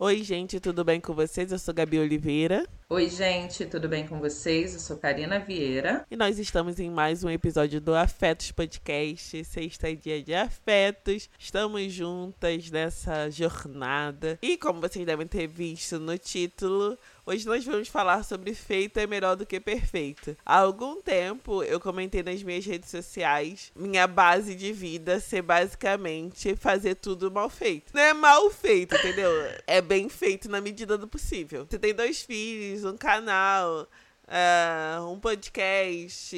Oi, gente, tudo bem com vocês? Eu sou Gabi Oliveira. Oi, gente, tudo bem com vocês? Eu sou Karina Vieira. E nós estamos em mais um episódio do Afetos Podcast, sexta dia de afetos. Estamos juntas nessa jornada. E como vocês devem ter visto no título, Hoje nós vamos falar sobre feito é melhor do que perfeito. Há algum tempo eu comentei nas minhas redes sociais minha base de vida ser basicamente fazer tudo mal feito. Não é mal feito, entendeu? É bem feito na medida do possível. Você tem dois filhos, um canal uh, um podcast,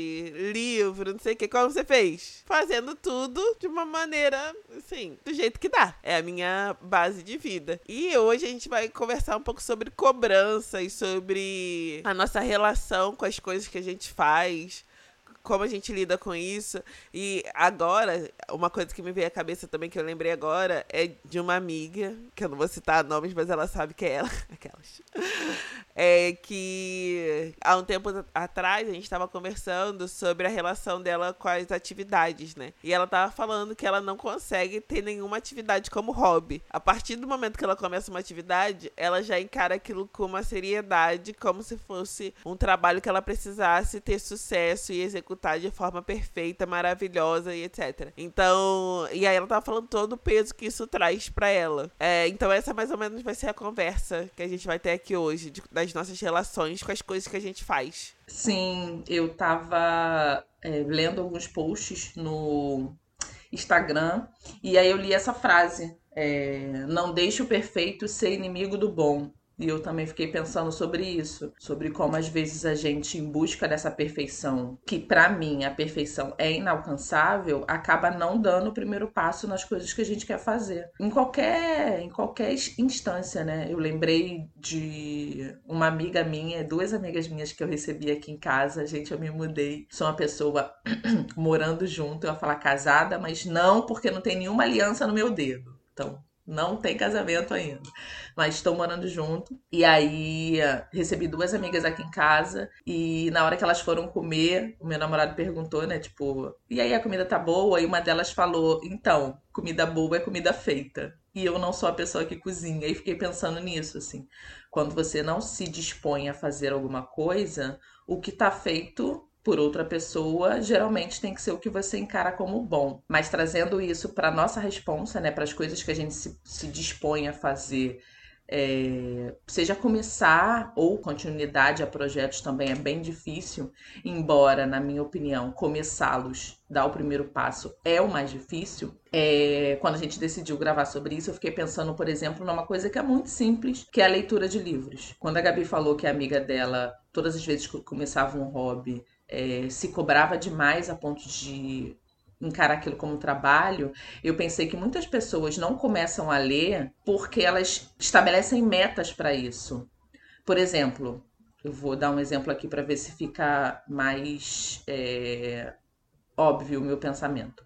livro, não sei o que. Como você fez? Fazendo tudo de uma maneira, assim, do jeito que dá. É a minha base de vida. E hoje a gente vai conversar um pouco sobre cobrança e sobre a nossa relação com as coisas que a gente faz como a gente lida com isso. E agora, uma coisa que me veio à cabeça também, que eu lembrei agora, é de uma amiga, que eu não vou citar nomes, mas ela sabe que é ela. Aquelas. É que há um tempo atrás a gente estava conversando sobre a relação dela com as atividades, né? E ela tava falando que ela não consegue ter nenhuma atividade como hobby. A partir do momento que ela começa uma atividade, ela já encara aquilo com uma seriedade, como se fosse um trabalho que ela precisasse ter sucesso e executar executar de forma perfeita, maravilhosa e etc. Então, e aí ela tava falando todo o peso que isso traz para ela. É, então essa mais ou menos vai ser a conversa que a gente vai ter aqui hoje, de, das nossas relações com as coisas que a gente faz. Sim, eu tava é, lendo alguns posts no Instagram e aí eu li essa frase: é, não deixe o perfeito ser inimigo do bom. E eu também fiquei pensando sobre isso, sobre como às vezes a gente, em busca dessa perfeição, que para mim a perfeição é inalcançável, acaba não dando o primeiro passo nas coisas que a gente quer fazer. Em qualquer, em qualquer instância, né? Eu lembrei de uma amiga minha, duas amigas minhas que eu recebi aqui em casa. Gente, eu me mudei. Sou uma pessoa morando junto, eu ia falar casada, mas não porque não tem nenhuma aliança no meu dedo. Então, não tem casamento ainda. Mas estão morando junto. E aí recebi duas amigas aqui em casa. E na hora que elas foram comer, o meu namorado perguntou, né? Tipo, e aí a comida tá boa? E uma delas falou: então, comida boa é comida feita. E eu não sou a pessoa que cozinha. E fiquei pensando nisso, assim. Quando você não se dispõe a fazer alguma coisa, o que tá feito por outra pessoa, geralmente tem que ser o que você encara como bom. Mas trazendo isso para nossa responsa, né, para as coisas que a gente se, se dispõe a fazer, é, seja começar ou continuidade a projetos também é bem difícil, embora, na minha opinião, começá-los, dar o primeiro passo é o mais difícil. É, quando a gente decidiu gravar sobre isso, eu fiquei pensando, por exemplo, numa coisa que é muito simples, que é a leitura de livros. Quando a Gabi falou que a amiga dela, todas as vezes que começava um hobby, é, se cobrava demais a ponto de encarar aquilo como trabalho, eu pensei que muitas pessoas não começam a ler porque elas estabelecem metas para isso. Por exemplo, eu vou dar um exemplo aqui para ver se fica mais é, óbvio o meu pensamento.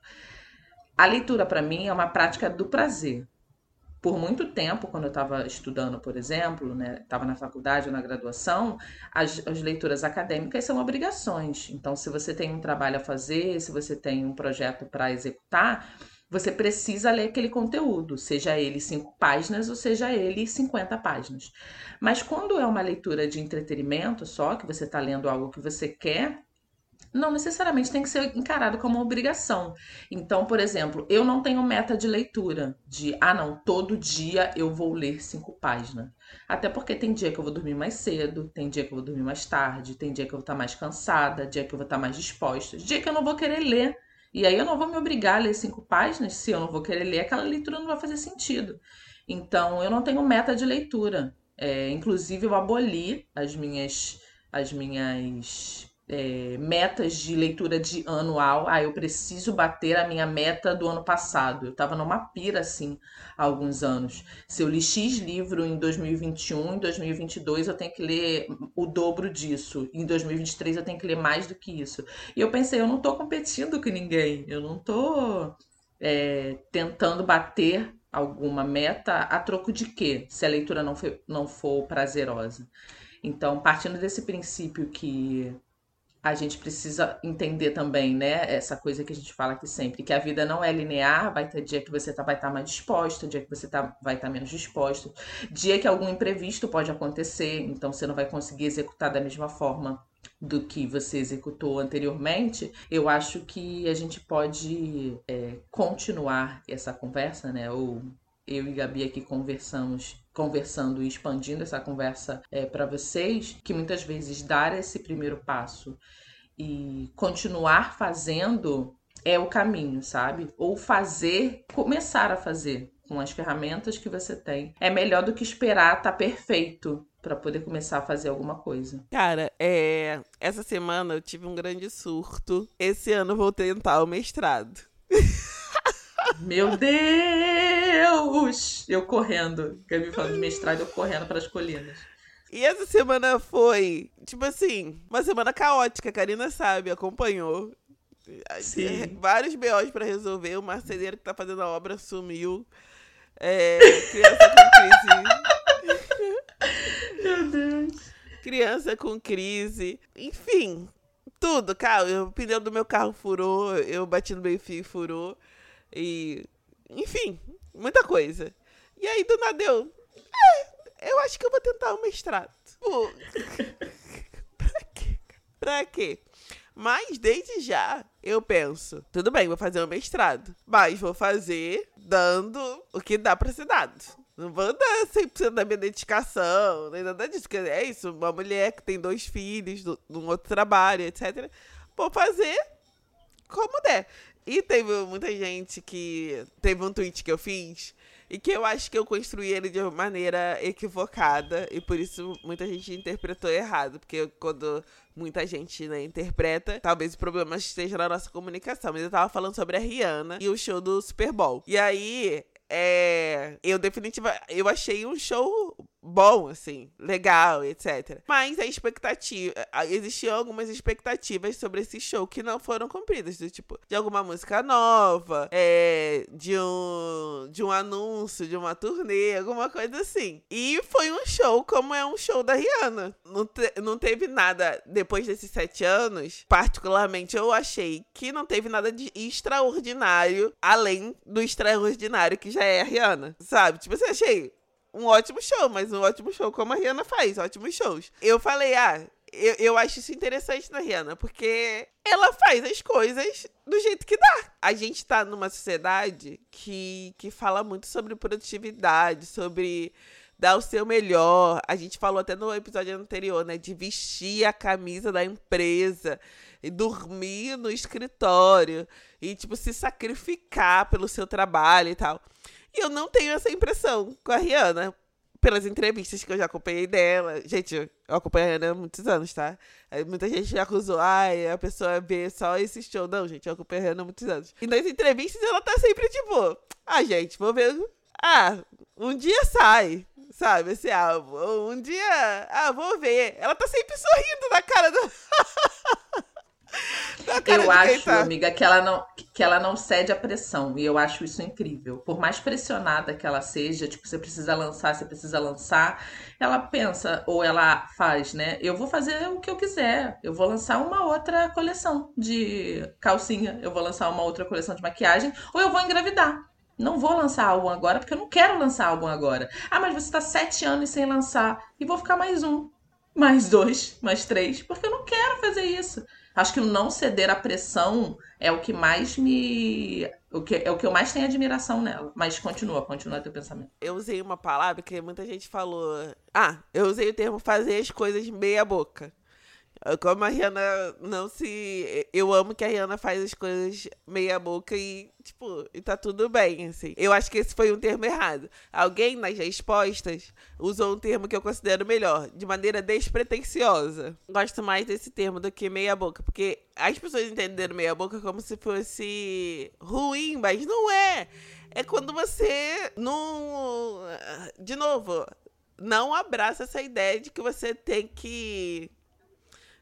A leitura para mim é uma prática do prazer por muito tempo, quando eu estava estudando, por exemplo, né, estava na faculdade ou na graduação, as, as, leituras acadêmicas são obrigações. Então, se você tem um trabalho a fazer, se você tem um projeto para executar, você precisa ler aquele conteúdo, seja ele cinco páginas ou seja ele 50 páginas. Mas quando é uma leitura de entretenimento só, que você está lendo algo que você quer, não necessariamente tem que ser encarado como obrigação. Então, por exemplo, eu não tenho meta de leitura de, ah, não, todo dia eu vou ler cinco páginas. Até porque tem dia que eu vou dormir mais cedo, tem dia que eu vou dormir mais tarde, tem dia que eu vou estar mais cansada, dia que eu vou estar mais disposta, dia que eu não vou querer ler. E aí eu não vou me obrigar a ler cinco páginas, se eu não vou querer ler, aquela leitura não vai fazer sentido. Então, eu não tenho meta de leitura. É, inclusive, eu aboli as minhas, as minhas é, metas de leitura de anual. Ah, eu preciso bater a minha meta do ano passado. Eu estava numa pira assim há alguns anos. Se eu li X livro em 2021, em 2022 eu tenho que ler o dobro disso. Em 2023 eu tenho que ler mais do que isso. E eu pensei, eu não estou competindo com ninguém. Eu não estou é, tentando bater alguma meta a troco de quê? Se a leitura não for, não for prazerosa. Então, partindo desse princípio que a gente precisa entender também, né? Essa coisa que a gente fala aqui sempre, que a vida não é linear, vai ter dia que você tá, vai estar tá mais disposto, dia que você tá, vai estar tá menos disposto, dia que algum imprevisto pode acontecer, então você não vai conseguir executar da mesma forma do que você executou anteriormente, eu acho que a gente pode é, continuar essa conversa, né? Ou eu e Gabi aqui conversamos, conversando e expandindo essa conversa é, para vocês, que muitas vezes dar esse primeiro passo e continuar fazendo é o caminho, sabe? Ou fazer, começar a fazer com as ferramentas que você tem. É melhor do que esperar estar tá perfeito para poder começar a fazer alguma coisa. Cara, é... essa semana eu tive um grande surto. Esse ano eu vou tentar o mestrado. Meu Deus! Eu correndo. Gabi falando de mestrado, eu correndo para as colinas. E essa semana foi, tipo assim, uma semana caótica. A Karina sabe, acompanhou. Sim. Vários BOs para resolver. O marceneiro que tá fazendo a obra sumiu. É, criança com crise. Meu Deus. Criança com crise. Enfim, tudo, cara. O pneu do meu carro furou. Eu bati no meio fio e furou. E. Enfim, muita coisa. E aí, do nada eu. É, eu acho que eu vou tentar o mestrado. Pô. pra quê? Pra quê? Mas desde já eu penso, tudo bem, vou fazer um mestrado, mas vou fazer dando o que dá pra ser dado. Não vou dar 100% da minha dedicação, nem nada disso. Porque é isso, uma mulher que tem dois filhos, num outro trabalho, etc. Vou fazer como der. E teve muita gente que. Teve um tweet que eu fiz e que eu acho que eu construí ele de maneira equivocada e por isso muita gente interpretou errado, porque quando muita gente né, interpreta, talvez o problema esteja na nossa comunicação, mas eu tava falando sobre a Rihanna e o show do Super Bowl. E aí, é, eu definitivamente eu achei um show bom, assim, legal, etc. Mas a expectativa, existiam algumas expectativas sobre esse show que não foram cumpridas, do tipo, de alguma música nova, é, de um de um anúncio, de uma turnê, alguma coisa assim. E foi um show como é um show da Rihanna. Não, te, não teve nada, depois desses sete anos, particularmente eu achei que não teve nada de extraordinário, além do extraordinário que já é a Rihanna, sabe? Tipo, você achei um ótimo show, mas um ótimo show como a Rihanna faz, ótimos shows. Eu falei, ah, eu, eu acho isso interessante na Rihanna, porque ela faz as coisas do jeito que dá. A gente tá numa sociedade que, que fala muito sobre produtividade, sobre dar o seu melhor. A gente falou até no episódio anterior, né? De vestir a camisa da empresa e dormir no escritório e, tipo, se sacrificar pelo seu trabalho e tal. E eu não tenho essa impressão com a Rihanna. Pelas entrevistas que eu já acompanhei dela. Gente, eu acompanho a Rihanna há muitos anos, tá? Muita gente já acusou, ai, a pessoa vê só esse show. Não, gente, eu acompanho a Rihanna há muitos anos. E nas entrevistas ela tá sempre tipo, ah, gente, vou ver. Ah, um dia sai, sabe, esse álbum. Um dia, ah, vou ver. Ela tá sempre sorrindo na cara do. eu acho, tá. amiga, que ela, não, que ela não cede à pressão. E eu acho isso incrível. Por mais pressionada que ela seja, tipo, você precisa lançar, você precisa lançar, ela pensa, ou ela faz, né? Eu vou fazer o que eu quiser. Eu vou lançar uma outra coleção de calcinha, eu vou lançar uma outra coleção de maquiagem, ou eu vou engravidar. Não vou lançar álbum agora, porque eu não quero lançar álbum agora. Ah, mas você tá sete anos sem lançar. E vou ficar mais um, mais dois, mais três, porque eu não quero fazer isso. Acho que o não ceder à pressão é o que mais me. O que, é o que eu mais tenho admiração nela. Mas continua, continua teu pensamento. Eu usei uma palavra que muita gente falou. Ah, eu usei o termo fazer as coisas meia boca. Como a Rihanna não se. Eu amo que a Rihanna faz as coisas meia boca e, tipo, e tá tudo bem, assim. Eu acho que esse foi um termo errado. Alguém nas respostas usou um termo que eu considero melhor, de maneira despretensiosa. Gosto mais desse termo do que meia boca, porque as pessoas entenderam meia boca como se fosse ruim, mas não é. É quando você não. De novo, não abraça essa ideia de que você tem que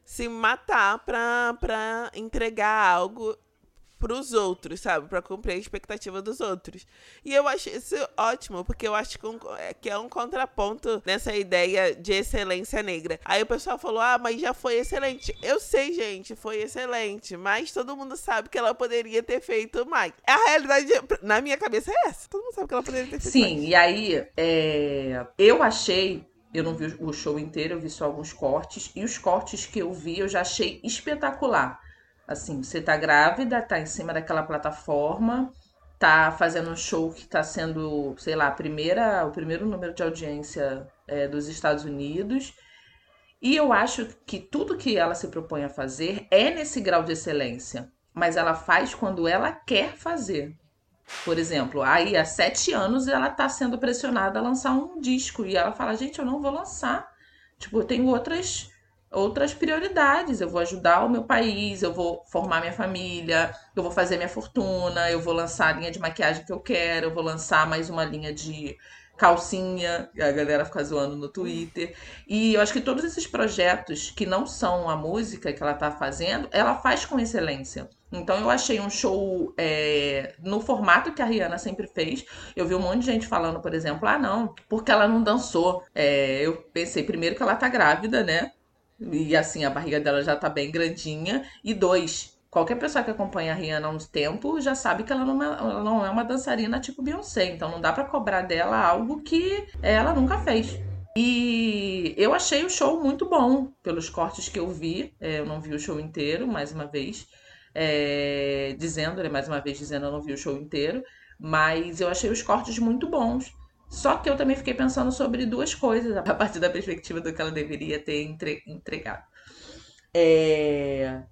se matar pra, pra entregar algo pros outros, sabe? Pra cumprir a expectativa dos outros. E eu acho isso ótimo, porque eu acho que, um, é, que é um contraponto nessa ideia de excelência negra. Aí o pessoal falou: ah, mas já foi excelente. Eu sei, gente, foi excelente, mas todo mundo sabe que ela poderia ter feito mais. A realidade, na minha cabeça, é essa. Todo mundo sabe que ela poderia ter feito Sim, mais. Sim, e aí, é... eu achei eu não vi o show inteiro, eu vi só alguns cortes. E os cortes que eu vi, eu já achei espetacular. Assim, você tá grávida, tá em cima daquela plataforma, tá fazendo um show que tá sendo, sei lá, primeira, o primeiro número de audiência é, dos Estados Unidos. E eu acho que tudo que ela se propõe a fazer é nesse grau de excelência. Mas ela faz quando ela quer fazer. Por exemplo, aí há sete anos ela está sendo pressionada a lançar um disco e ela fala: gente, eu não vou lançar. Tipo, eu tenho outras outras prioridades. Eu vou ajudar o meu país, eu vou formar minha família, eu vou fazer minha fortuna, eu vou lançar a linha de maquiagem que eu quero, eu vou lançar mais uma linha de calcinha, a galera fica zoando no Twitter. E eu acho que todos esses projetos que não são a música que ela tá fazendo, ela faz com excelência. Então eu achei um show é, no formato que a Rihanna sempre fez. Eu vi um monte de gente falando, por exemplo, ah, não, porque ela não dançou. É, eu pensei primeiro que ela tá grávida, né? E assim, a barriga dela já tá bem grandinha. E dois, qualquer pessoa que acompanha a Rihanna há uns tempo já sabe que ela não, é, ela não é uma dançarina tipo Beyoncé. Então não dá para cobrar dela algo que ela nunca fez. E eu achei o show muito bom, pelos cortes que eu vi. É, eu não vi o show inteiro, mais uma vez é, dizendo, né, mais uma vez dizendo, eu não vi o show inteiro, mas eu achei os cortes muito bons. Só que eu também fiquei pensando sobre duas coisas, a partir da perspectiva do que ela deveria ter entre, entregado. É,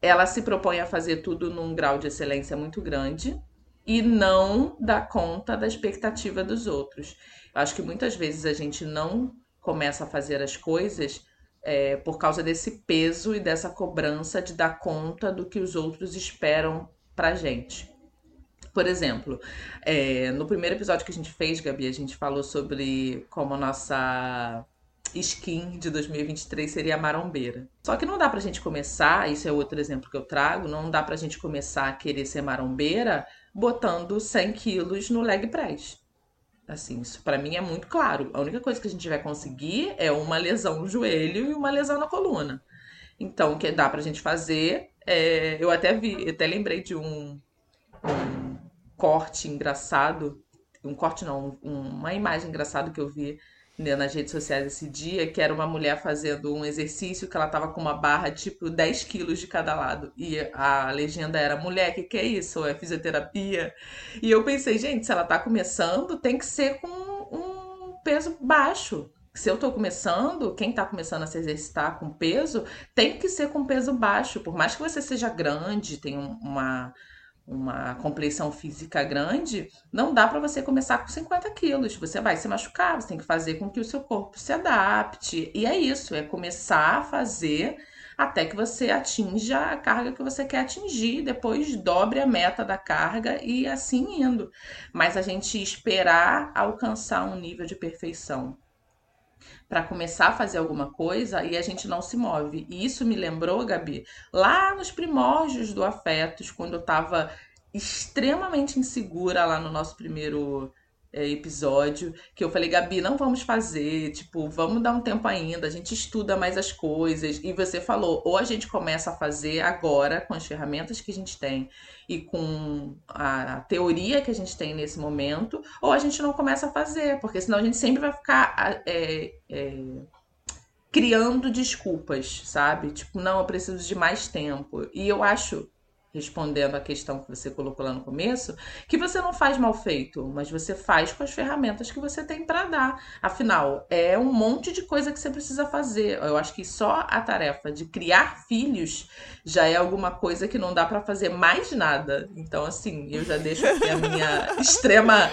ela se propõe a fazer tudo num grau de excelência muito grande e não dá conta da expectativa dos outros. Eu acho que muitas vezes a gente não começa a fazer as coisas é, por causa desse peso e dessa cobrança de dar conta do que os outros esperam pra gente. Por exemplo, é, no primeiro episódio que a gente fez, Gabi, a gente falou sobre como a nossa skin de 2023 seria a marombeira. Só que não dá pra gente começar, isso é outro exemplo que eu trago, não dá pra gente começar a querer ser marombeira botando 100 quilos no leg press. Assim, isso para mim é muito claro. A única coisa que a gente vai conseguir é uma lesão no joelho e uma lesão na coluna. Então, o que dá pra gente fazer é... Eu até vi, eu até lembrei de um, um corte engraçado. Um corte não, um, uma imagem engraçada que eu vi né, nas redes sociais esse dia, que era uma mulher fazendo um exercício que ela tava com uma barra tipo 10 quilos de cada lado. E a legenda era: mulher, que que é isso? É fisioterapia? E eu pensei, gente, se ela tá começando, tem que ser com um peso baixo. Se eu tô começando, quem tá começando a se exercitar com peso, tem que ser com peso baixo. Por mais que você seja grande, tem uma uma compleição física grande, não dá para você começar com 50 quilos. Você vai se machucar, você tem que fazer com que o seu corpo se adapte. E é isso, é começar a fazer até que você atinja a carga que você quer atingir, depois dobre a meta da carga e assim indo. Mas a gente esperar alcançar um nível de perfeição para começar a fazer alguma coisa e a gente não se move. E isso me lembrou, Gabi, lá nos primórdios do Afetos, quando eu estava extremamente insegura lá no nosso primeiro é, episódio, que eu falei, Gabi, não vamos fazer, tipo, vamos dar um tempo ainda, a gente estuda mais as coisas. E você falou, ou a gente começa a fazer agora com as ferramentas que a gente tem e com a teoria que a gente tem nesse momento, ou a gente não começa a fazer, porque senão a gente sempre vai ficar é, é, criando desculpas, sabe? Tipo, não, eu preciso de mais tempo. E eu acho respondendo a questão que você colocou lá no começo, que você não faz mal feito, mas você faz com as ferramentas que você tem para dar. Afinal, é um monte de coisa que você precisa fazer. Eu acho que só a tarefa de criar filhos já é alguma coisa que não dá para fazer mais nada. Então, assim, eu já deixo aqui a minha extrema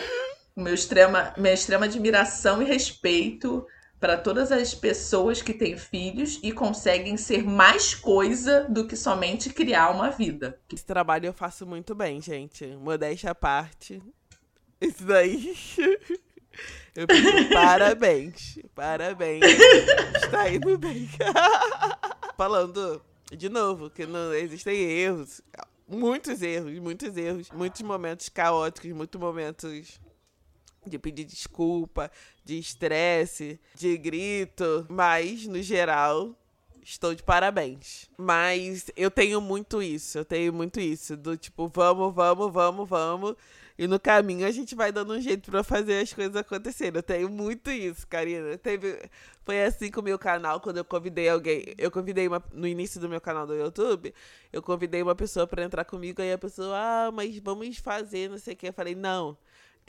meu extrema, minha extrema admiração e respeito para todas as pessoas que têm filhos e conseguem ser mais coisa do que somente criar uma vida. Esse trabalho eu faço muito bem, gente. Modéstia à parte. Isso daí. Eu pedi parabéns. Parabéns. Está indo bem. Falando de novo que não existem erros. muitos erros, muitos erros, muitos momentos caóticos, muitos momentos de pedir desculpa, de estresse, de grito, mas no geral estou de parabéns. Mas eu tenho muito isso, eu tenho muito isso do tipo, vamos, vamos, vamos, vamos. E no caminho a gente vai dando um jeito para fazer as coisas acontecerem. Eu tenho muito isso, Karina. Teve, foi assim com o meu canal, quando eu convidei alguém. Eu convidei uma, no início do meu canal do YouTube, eu convidei uma pessoa para entrar comigo. Aí a pessoa, ah, mas vamos fazer, não sei o que. Eu falei, não,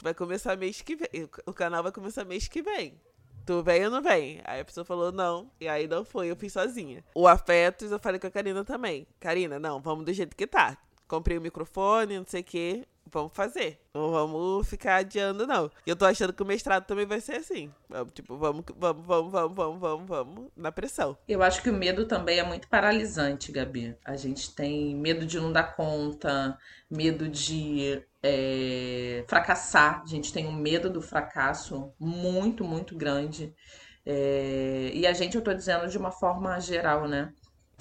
vai começar mês que vem. O canal vai começar mês que vem. Tu vem ou não vem? Aí a pessoa falou não. E aí não foi, eu fiz sozinha. O Afetos, eu falei com a Karina também. Karina, não, vamos do jeito que tá. Comprei o microfone, não sei o quê vamos fazer. Não vamos ficar adiando, não. E eu tô achando que o mestrado também vai ser assim. Vamos, tipo, vamos, vamos, vamos, vamos, vamos, vamos, vamos, na pressão. Eu acho que o medo também é muito paralisante, Gabi. A gente tem medo de não dar conta, medo de é, fracassar. A gente tem um medo do fracasso muito, muito grande. É, e a gente, eu tô dizendo de uma forma geral, né?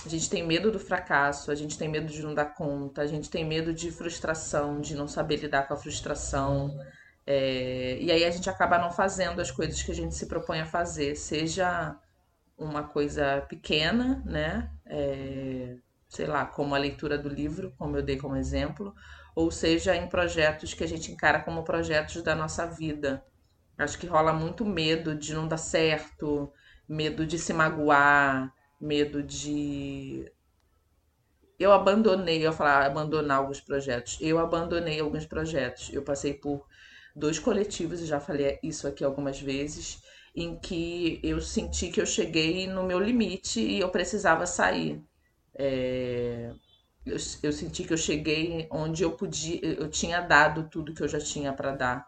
A gente tem medo do fracasso, a gente tem medo de não dar conta, a gente tem medo de frustração, de não saber lidar com a frustração. É, e aí a gente acaba não fazendo as coisas que a gente se propõe a fazer, seja uma coisa pequena, né? É, sei lá, como a leitura do livro, como eu dei como exemplo, ou seja, em projetos que a gente encara como projetos da nossa vida. Acho que rola muito medo de não dar certo, medo de se magoar, medo de. Eu abandonei, eu falar abandonar alguns projetos. Eu abandonei alguns projetos. Eu passei por dois coletivos, e já falei isso aqui algumas vezes, em que eu senti que eu cheguei no meu limite e eu precisava sair. É... Eu, eu, senti que eu cheguei onde eu podia, eu tinha dado tudo que eu já tinha para dar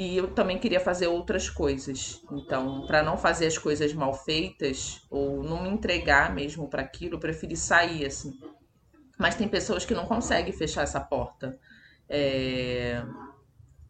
e eu também queria fazer outras coisas. Então, para não fazer as coisas mal feitas ou não me entregar mesmo para aquilo, eu preferi sair assim. Mas tem pessoas que não conseguem fechar essa porta. É...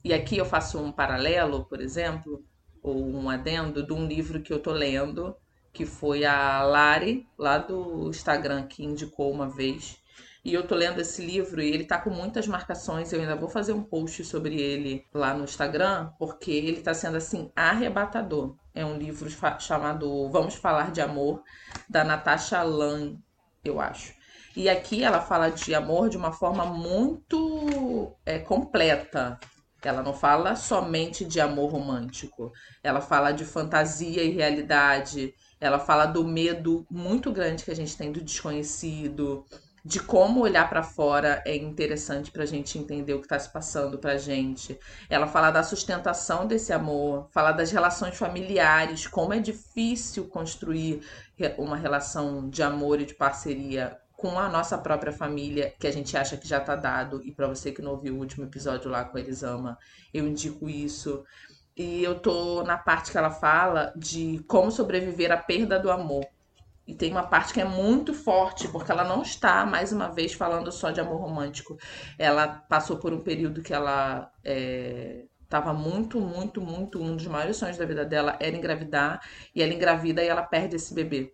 E aqui eu faço um paralelo, por exemplo, ou um adendo de um livro que eu tô lendo, que foi a Lari, lá do Instagram, que indicou uma vez, e eu tô lendo esse livro e ele tá com muitas marcações. Eu ainda vou fazer um post sobre ele lá no Instagram, porque ele tá sendo assim arrebatador. É um livro chamado Vamos Falar de Amor, da Natasha Lan, eu acho. E aqui ela fala de amor de uma forma muito é, completa. Ela não fala somente de amor romântico. Ela fala de fantasia e realidade. Ela fala do medo muito grande que a gente tem do desconhecido de como olhar para fora é interessante para a gente entender o que está se passando para gente. Ela fala da sustentação desse amor, fala das relações familiares, como é difícil construir uma relação de amor e de parceria com a nossa própria família, que a gente acha que já está dado. E para você que não ouviu o último episódio lá com a Elisama, eu indico isso. E eu tô na parte que ela fala de como sobreviver à perda do amor. E tem uma parte que é muito forte, porque ela não está, mais uma vez, falando só de amor romântico. Ela passou por um período que ela estava é, muito, muito, muito. Um dos maiores sonhos da vida dela era engravidar. E ela engravida e ela perde esse bebê.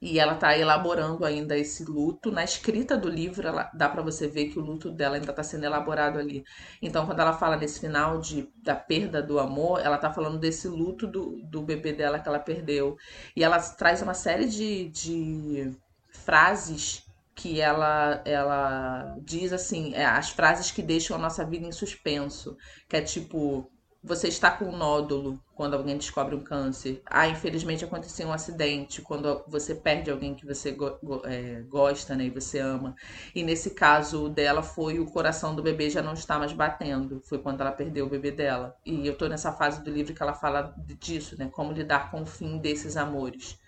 E ela está elaborando ainda esse luto. Na escrita do livro, ela, dá para você ver que o luto dela ainda está sendo elaborado ali. Então, quando ela fala nesse final de, da perda do amor, ela está falando desse luto do, do bebê dela que ela perdeu. E ela traz uma série de, de frases que ela, ela diz assim, é, as frases que deixam a nossa vida em suspenso. Que é tipo, você está com um nódulo quando alguém descobre um câncer. Ah, infelizmente aconteceu um acidente quando você perde alguém que você go go é, gosta, né, e você ama. E nesse caso dela foi o coração do bebê já não está mais batendo. Foi quando ela perdeu o bebê dela. E eu tô nessa fase do livro que ela fala disso, né, como lidar com o fim desses amores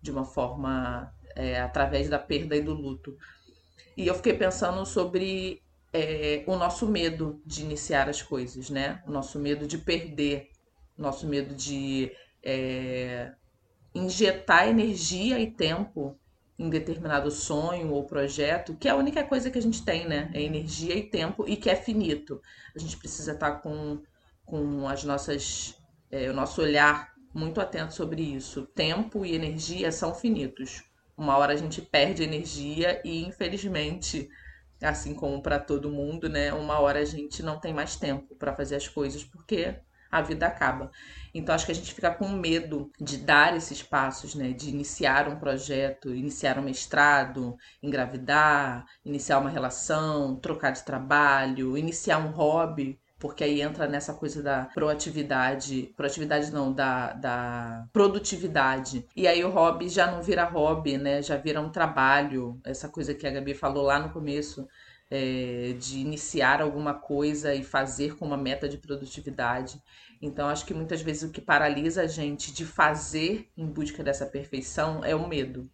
de uma forma é, através da perda e do luto. E eu fiquei pensando sobre é, o nosso medo de iniciar as coisas, né? O nosso medo de perder, nosso medo de é, injetar energia e tempo em determinado sonho ou projeto, que é a única coisa que a gente tem, né? É energia e tempo e que é finito. A gente precisa estar com, com as nossas, é, o nosso olhar muito atento sobre isso. Tempo e energia são finitos. Uma hora a gente perde energia e, infelizmente, assim como para todo mundo, né? Uma hora a gente não tem mais tempo para fazer as coisas porque a vida acaba. Então acho que a gente fica com medo de dar esses passos, né? De iniciar um projeto, iniciar um mestrado, engravidar, iniciar uma relação, trocar de trabalho, iniciar um hobby porque aí entra nessa coisa da proatividade, proatividade não, da, da produtividade. E aí o hobby já não vira hobby, né? Já vira um trabalho, essa coisa que a Gabi falou lá no começo, é, de iniciar alguma coisa e fazer com uma meta de produtividade. Então, acho que muitas vezes o que paralisa a gente de fazer em busca dessa perfeição é o medo.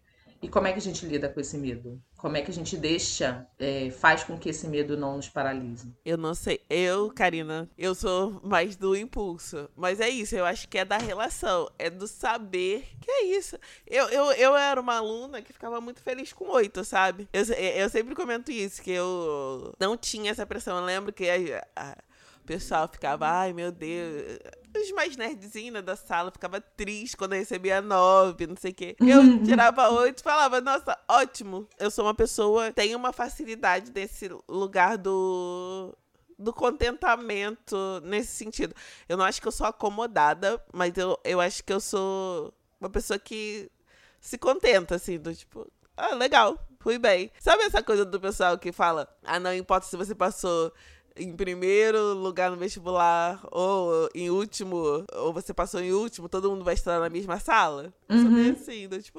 E como é que a gente lida com esse medo? Como é que a gente deixa, é, faz com que esse medo não nos paralise? Eu não sei. Eu, Karina, eu sou mais do impulso. Mas é isso, eu acho que é da relação. É do saber que é isso. Eu, eu, eu era uma aluna que ficava muito feliz com oito, sabe? Eu, eu sempre comento isso, que eu não tinha essa pressão. Eu lembro que a, a pessoal ficava, ai meu Deus. Os mais nerdzinhos da sala ficava triste quando eu recebia nove, não sei o quê. Eu tirava oito e falava, nossa, ótimo. Eu sou uma pessoa, tenho uma facilidade desse lugar do do contentamento nesse sentido. Eu não acho que eu sou acomodada, mas eu, eu acho que eu sou uma pessoa que se contenta, assim, do tipo, ah, legal, fui bem. Sabe essa coisa do pessoal que fala, ah, não importa se você passou em primeiro lugar no vestibular ou em último, ou você passou em último, todo mundo vai estar na mesma sala. Uhum. assim, do, tipo,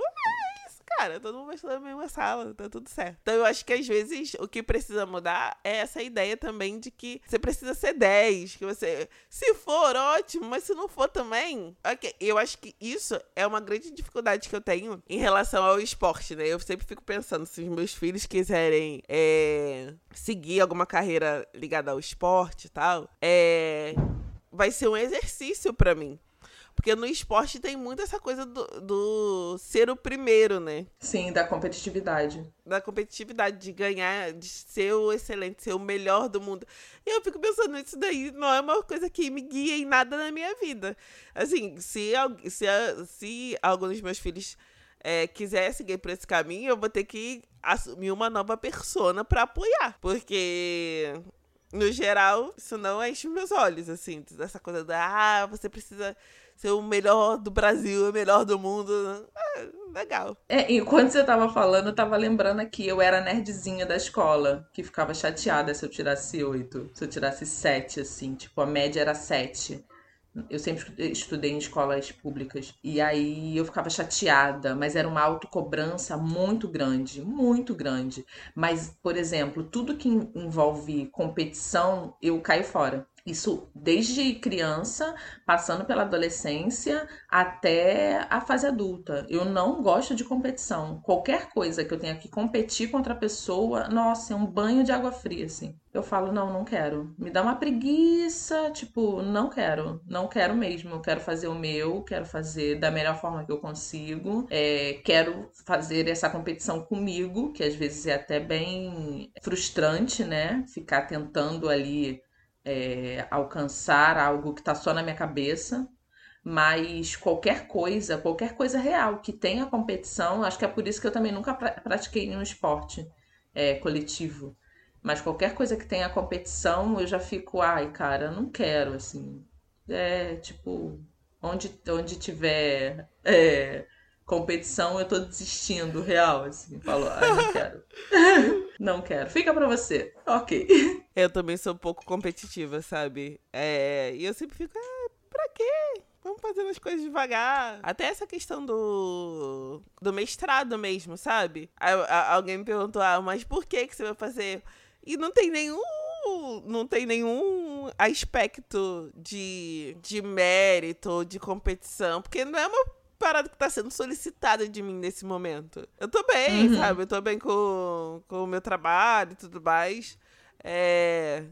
cara, todo mundo vai estar na mesma sala, tá tudo certo. Então eu acho que às vezes o que precisa mudar é essa ideia também de que você precisa ser 10, que você, se for, ótimo, mas se não for também, ok. Eu acho que isso é uma grande dificuldade que eu tenho em relação ao esporte, né? Eu sempre fico pensando, se os meus filhos quiserem é, seguir alguma carreira ligada ao esporte e tal, é, vai ser um exercício para mim. Porque no esporte tem muito essa coisa do, do, ser o primeiro, né? Sim, da competitividade. Da competitividade, de ganhar, de ser o excelente, ser o melhor do mundo. E eu fico pensando, isso daí não é uma coisa que me guia em nada na minha vida. Assim, se, se, se algum dos meus filhos é, quiser seguir por esse caminho, eu vou ter que assumir uma nova persona para apoiar. Porque no geral, isso não enche meus olhos, assim, dessa coisa da, ah, você precisa ser o melhor do Brasil, o melhor do mundo. É, legal. É, enquanto você tava falando, eu tava lembrando aqui, eu era nerdzinha da escola, que ficava chateada se eu tirasse oito, se eu tirasse sete, assim, tipo, a média era sete. Eu sempre estudei em escolas públicas. E aí eu ficava chateada, mas era uma autocobrança muito grande, muito grande. Mas, por exemplo, tudo que envolve competição, eu caio fora. Isso desde criança, passando pela adolescência até a fase adulta. Eu não gosto de competição. Qualquer coisa que eu tenha que competir contra a pessoa, nossa, é um banho de água fria, assim. Eu falo, não, não quero. Me dá uma preguiça, tipo, não quero. Não quero mesmo. Eu quero fazer o meu, quero fazer da melhor forma que eu consigo. É, quero fazer essa competição comigo, que às vezes é até bem frustrante, né? Ficar tentando ali é, alcançar algo que está só na minha cabeça, mas qualquer coisa, qualquer coisa real que tenha competição, acho que é por isso que eu também nunca pra pratiquei nenhum esporte é, coletivo. Mas qualquer coisa que tenha competição, eu já fico, ai, cara, não quero, assim. É, tipo, onde, onde tiver é, competição, eu tô desistindo, real, assim. Falo, ai, não quero. não quero. Fica pra você. Ok. Eu também sou um pouco competitiva, sabe? É, e eu sempre fico, ah, pra quê? Vamos fazendo as coisas devagar. Até essa questão do, do mestrado mesmo, sabe? alguém me perguntou, ah, mas por que, que você vai fazer? E não tem nenhum não tem nenhum aspecto de, de mérito, de competição, porque não é uma parada que tá sendo solicitada de mim nesse momento. Eu tô bem, uhum. sabe? Eu tô bem com, com o meu trabalho e tudo mais. É,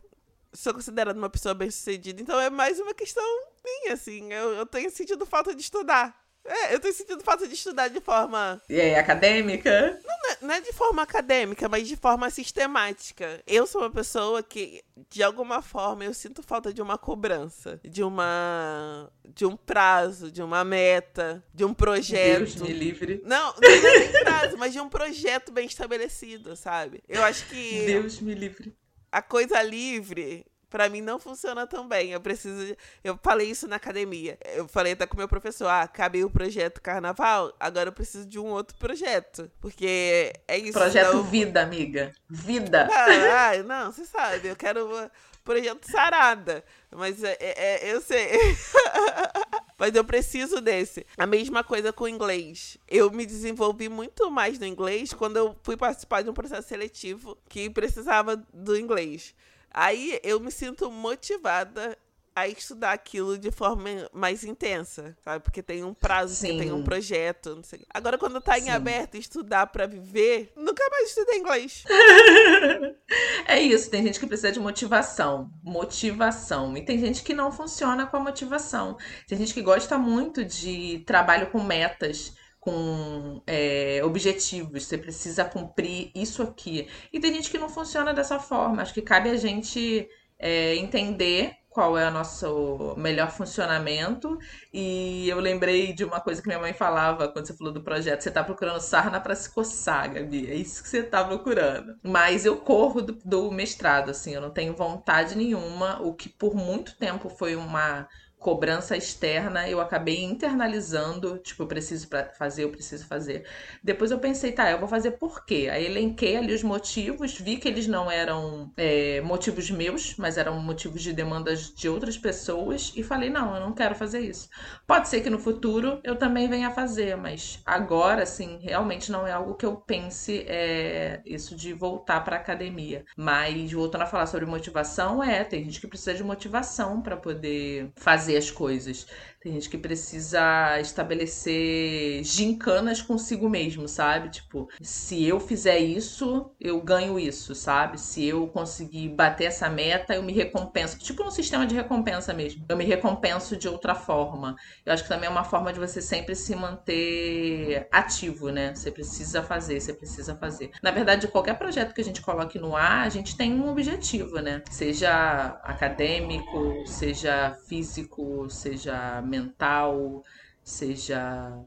sou considerada uma pessoa bem sucedida, então é mais uma questão minha, assim. Eu, eu tenho sentido falta de estudar. É, eu tô sentindo falta de estudar de forma. É, acadêmica? Não, não é de forma acadêmica, mas de forma sistemática. Eu sou uma pessoa que, de alguma forma, eu sinto falta de uma cobrança, de uma. de um prazo, de uma meta, de um projeto. Deus me livre. Não, não é nem prazo, mas de um projeto bem estabelecido, sabe? Eu acho que. Deus me livre. A coisa livre para mim não funciona tão bem. Eu preciso. De... Eu falei isso na academia. Eu falei até com o meu professor: ah, acabei o projeto carnaval, agora eu preciso de um outro projeto. Porque é isso. Projeto não... vida, amiga. Vida. Ah, não, você sabe, eu quero o projeto sarada. Mas é, é, é eu sei. Mas eu preciso desse. A mesma coisa com o inglês. Eu me desenvolvi muito mais no inglês quando eu fui participar de um processo seletivo que precisava do inglês. Aí eu me sinto motivada a estudar aquilo de forma mais intensa, sabe? Porque tem um prazo, tem um projeto, não sei. Agora, quando tá em Sim. aberto, estudar para viver, nunca mais estudei inglês. é isso, tem gente que precisa de motivação. Motivação. E tem gente que não funciona com a motivação. Tem gente que gosta muito de trabalho com metas com é, objetivos, você precisa cumprir isso aqui. E tem gente que não funciona dessa forma. Acho que cabe a gente é, entender qual é o nosso melhor funcionamento. E eu lembrei de uma coisa que minha mãe falava quando você falou do projeto: você está procurando sarna para se coçar, Gabi. É isso que você está procurando. Mas eu corro do, do mestrado, assim, eu não tenho vontade nenhuma. O que por muito tempo foi uma cobrança externa, eu acabei internalizando, tipo, eu preciso fazer, eu preciso fazer. Depois eu pensei, tá, eu vou fazer por quê? Aí elenquei ali os motivos, vi que eles não eram é, motivos meus, mas eram motivos de demandas de outras pessoas e falei, não, eu não quero fazer isso. Pode ser que no futuro eu também venha a fazer, mas agora, assim, realmente não é algo que eu pense é, isso de voltar para academia. Mas voltando a falar sobre motivação, é, tem gente que precisa de motivação para poder fazer as coisas. Tem gente que precisa estabelecer gincanas consigo mesmo, sabe? Tipo, se eu fizer isso, eu ganho isso, sabe? Se eu conseguir bater essa meta, eu me recompenso. Tipo um sistema de recompensa mesmo. Eu me recompenso de outra forma. Eu acho que também é uma forma de você sempre se manter ativo, né? Você precisa fazer, você precisa fazer. Na verdade, qualquer projeto que a gente coloque no ar, a gente tem um objetivo, né? Seja acadêmico, seja físico, seja mental, seja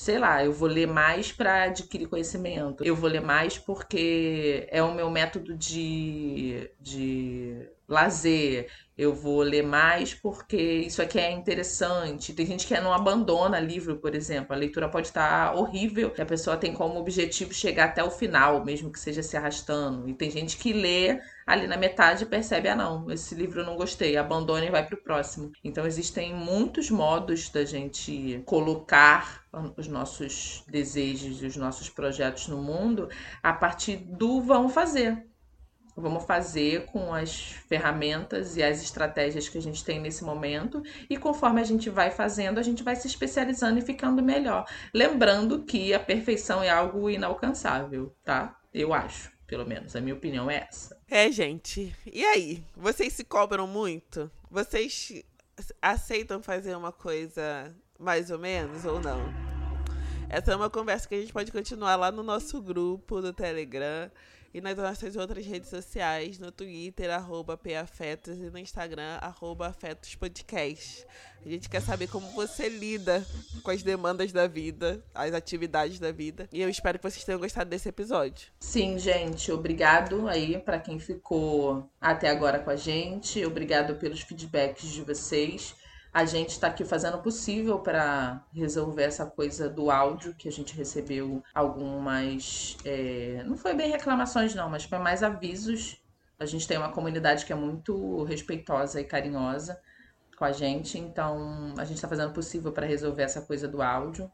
sei lá, eu vou ler mais para adquirir conhecimento. Eu vou ler mais porque é o meu método de, de lazer. Eu vou ler mais porque isso aqui é interessante. Tem gente que não abandona livro, por exemplo. A leitura pode estar horrível e a pessoa tem como objetivo chegar até o final, mesmo que seja se arrastando. E tem gente que lê ali na metade percebe, ah não, esse livro eu não gostei, abandona e vai para o próximo. Então existem muitos modos da gente colocar os nossos desejos e os nossos projetos no mundo a partir do vamos fazer. Vamos fazer com as ferramentas e as estratégias que a gente tem nesse momento, e conforme a gente vai fazendo, a gente vai se especializando e ficando melhor. Lembrando que a perfeição é algo inalcançável, tá? Eu acho, pelo menos. A minha opinião é essa. É, gente. E aí? Vocês se cobram muito? Vocês aceitam fazer uma coisa mais ou menos ou não? Essa é uma conversa que a gente pode continuar lá no nosso grupo do Telegram e nas nossas outras redes sociais, no Twitter, arroba PAfetos, e no Instagram, arroba AfetosPodcast. A gente quer saber como você lida com as demandas da vida, as atividades da vida. E eu espero que vocês tenham gostado desse episódio. Sim, gente. Obrigado aí para quem ficou até agora com a gente. Obrigado pelos feedbacks de vocês. A gente está aqui fazendo o possível para resolver essa coisa do áudio, que a gente recebeu algumas. É... Não foi bem reclamações, não, mas foi mais avisos. A gente tem uma comunidade que é muito respeitosa e carinhosa com a gente, então a gente está fazendo o possível para resolver essa coisa do áudio.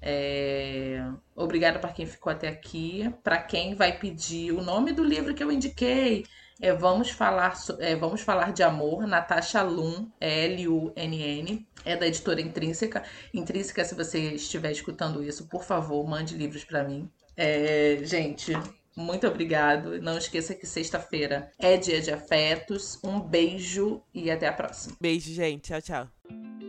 É... Obrigada para quem ficou até aqui. Para quem vai pedir o nome do livro que eu indiquei, é Vamos Falar, é, Vamos Falar de Amor, Natasha Lun, L-U-N-N, é da editora Intrínseca. Intrínseca, se você estiver escutando isso, por favor, mande livros para mim. É, gente, muito obrigado. Não esqueça que sexta-feira é dia de afetos. Um beijo e até a próxima. Beijo, gente. Tchau, tchau.